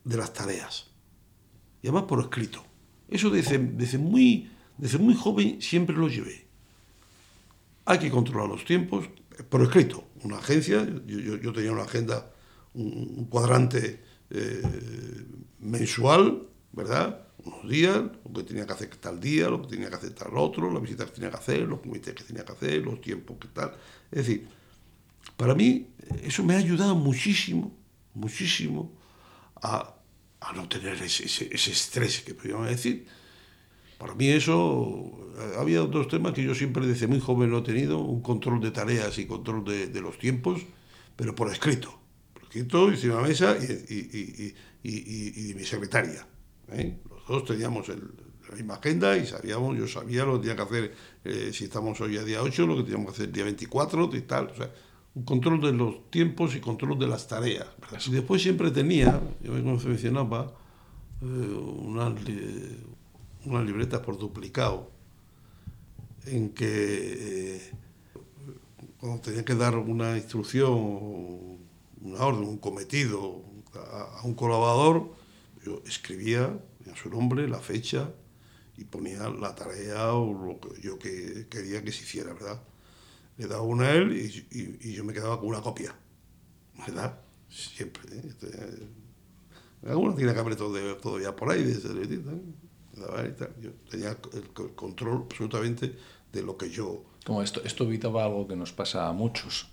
de las tareas. Y además por escrito. Eso desde, desde, muy, desde muy joven siempre lo llevé. Hay que controlar los tiempos por escrito. Una agencia, yo, yo tenía una agenda un, cuadrante eh, mensual, ¿verdad? Unos días, lo que tenía que hacer tal día, lo que tenía que hacer tal otro, las visitas que tenía que hacer, los comités que tenía que hacer, los tiempos que tal. Es decir, para mí eso me ha ayudado muchísimo, muchísimo a, a no tener ese, ese, estrés que podríamos decir. Para mí eso, eh, había dos temas que yo siempre desde muy joven lo he tenido, un control de tareas y control de, de los tiempos, pero por escrito encima de la mesa y, y, mi secretaria. ¿eh? Los dos teníamos la misma agenda y sabíamos, yo sabía lo que tenía que hacer, eh, si estamos hoy a día 8, lo que teníamos que hacer el día 24 y tal. O sea, un control de los tiempos y control de las tareas. Y después siempre tenía, yo me mencionaba, eh, unas, una libretas por duplicado, en que cuando tenía que dar una instrucción una orden, un cometido a, un colaborador, yo escribía su nombre, la fecha y ponía la tarea o lo que yo que quería que se hiciera, ¿verdad? Le daba una a él y, yo me quedaba con una copia, ¿verdad? Siempre. ¿eh? Este, alguna tiene que haber todavía por ahí, yo tenía el control absolutamente de lo que yo... Como esto, esto evitaba algo que nos pasa a muchos,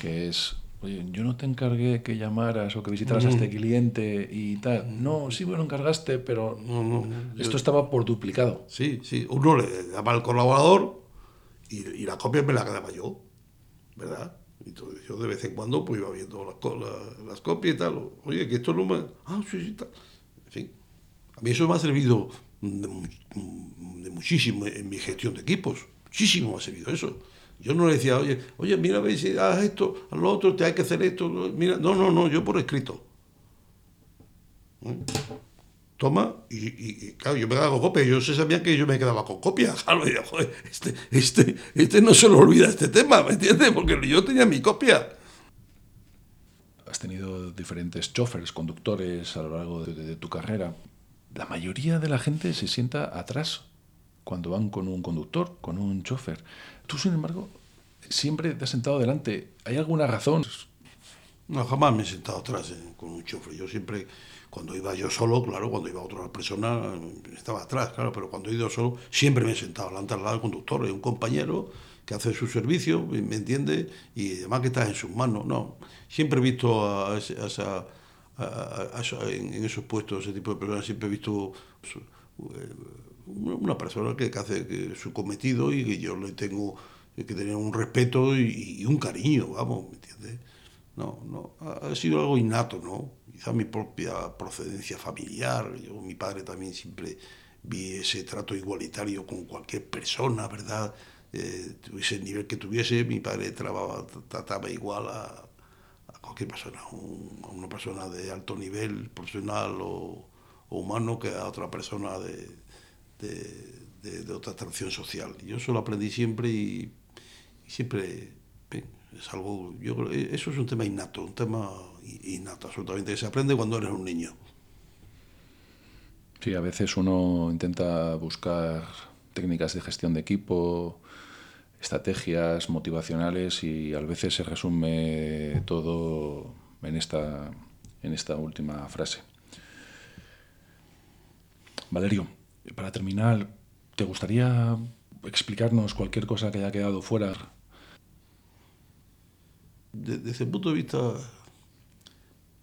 que es Oye, yo no te encargué que llamaras o que visitaras a este cliente y tal. No, sí me lo encargaste, pero no, no, esto estaba por duplicado. Sí, sí. Uno le daba al colaborador y, y, la copia me la quedaba yo, ¿verdad? Entonces yo de vez en cuando pues iba viendo las, las copias y tal. Oye, que esto no me... Ah, sí, sí, tal. En fin. A mí eso me ha servido de, de muchísimo en mi gestión de equipos. Muchísimo me ha servido eso. Yo no le decía, oye, oye, mira, ve si haz esto, haz lo otro, te hay que hacer esto. Mira, no, no, no, yo por escrito. ¿Eh? Toma, y, claro, yo me daba con copia. Yo se sabía que yo me quedaba con copia. (laughs) Claro, y este, este, este no se lo olvida este tema, ¿me entiendes? Porque yo tenía mi copia. Has tenido diferentes choferes, conductores a lo largo de, de tu carrera. La mayoría de la gente se sienta atrás cuando van con un conductor, con un chofer. Tú, sin embargo, siempre te has sentado delante. ¿Hay alguna razón? No, jamás me he sentado atrás eh, con un chofer. Yo siempre, cuando iba yo solo, claro, cuando iba otra persona, estaba atrás, claro, pero cuando he ido solo, siempre me he sentado delante al lado del conductor, un compañero, que hace su servicio, ¿me entiende? Y además que está en sus manos. No, siempre he visto a, esa, en, esos puestos, ese tipo de personas, siempre he visto eh, una persona que, hace su cometido y que yo le tengo que tener un respeto y, un cariño, vamos, ¿me entiendes? No, no, ha sido algo innato, ¿no? Quizá mi propia procedencia familiar, yo, mi padre también siempre vi ese trato igualitario con cualquier persona, ¿verdad? Eh, tuviese el nivel que tuviese, mi padre trataba igual a, cualquier persona, a una persona de alto nivel profesional o, humano que a otra persona de, de, otra atracción social. Yo eso lo aprendí siempre y, siempre es algo, yo creo, eso es un tema innato, un tema innato absolutamente, que se aprende cuando eres un niño. Sí, a veces uno intenta buscar técnicas de gestión de equipo, estrategias motivacionales y a veces se resume todo en esta, en esta última frase. Valerio, para terminar, ¿te gustaría explicarnos cualquier cosa que haya quedado fuera? Desde el punto de vista,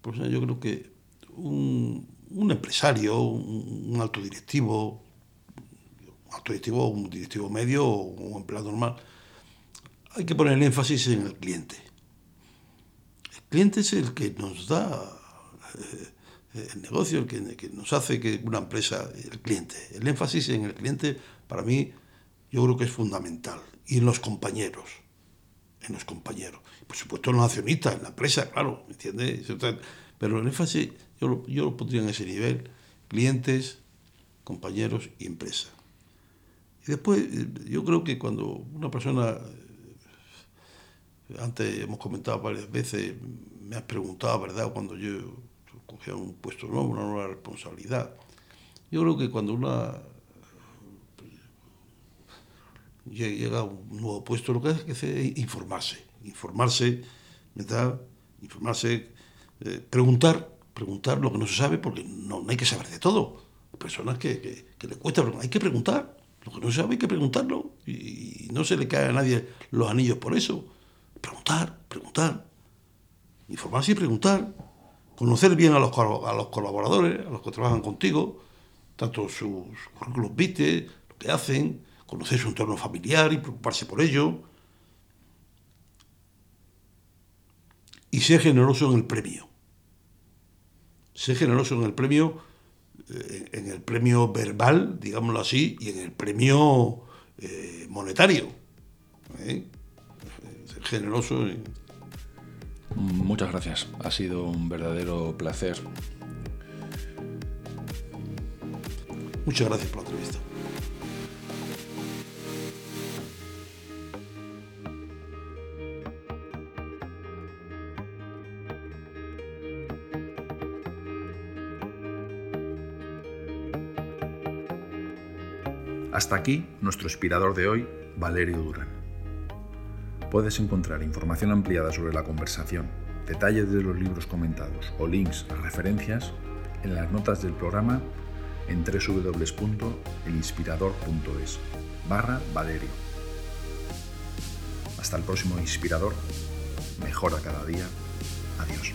pues yo creo que un, un empresario, un, alto directivo, un alto directivo, un directivo medio o un empleado normal, hay que poner el énfasis en el cliente. El cliente es el que nos da eh, el negocio, el que, nos hace que una empresa, el cliente. El énfasis en el cliente, para mí, yo creo que es fundamental. Y en los compañeros. En los compañeros. Por supuesto, en los accionistas, en la empresa, claro, ¿me entiendes? Pero el énfasis yo lo, yo lo pondría en ese nivel, clientes, compañeros y empresa. Y después, eh, yo creo que cuando una persona, eh, antes hemos comentado varias veces, me has preguntado, ¿verdad?, cuando yo cogía un puesto nuevo, una nueva responsabilidad. Yo creo que cuando una llega a un nuevo puesto, lo que que hacer es informarse, informarse, ¿verdad? Informarse, eh, preguntar, preguntar lo que no se sabe, porque no, hay que saber de todo. Hay personas que, le cuesta, hay que preguntar. Lo que no se sabe hay que preguntarlo. Y, no se le cae a nadie los anillos por eso. Preguntar, preguntar. Informarse y preguntar. Conocer bien a los, a los colaboradores, a los que trabajan contigo, tanto sus currículos viste, lo que hacen, conocer su entorno familiar y preocuparse por ello. Y ser generoso en el premio sé generoso en el premio, eh, en el premio verbal, digámoslo así, y en el premio eh, monetario. ¿eh? Generoso. Muchas gracias. Ha sido un verdadero placer. Muchas gracias por la entrevista. Hasta aquí nuestro inspirador de hoy, Valerio Durán. Puedes encontrar información ampliada sobre la conversación, detalles de los libros comentados o links a referencias en las notas del programa en www.elinspirador.es barra Valerio. Hasta el próximo inspirador. Mejora cada día. Adiós.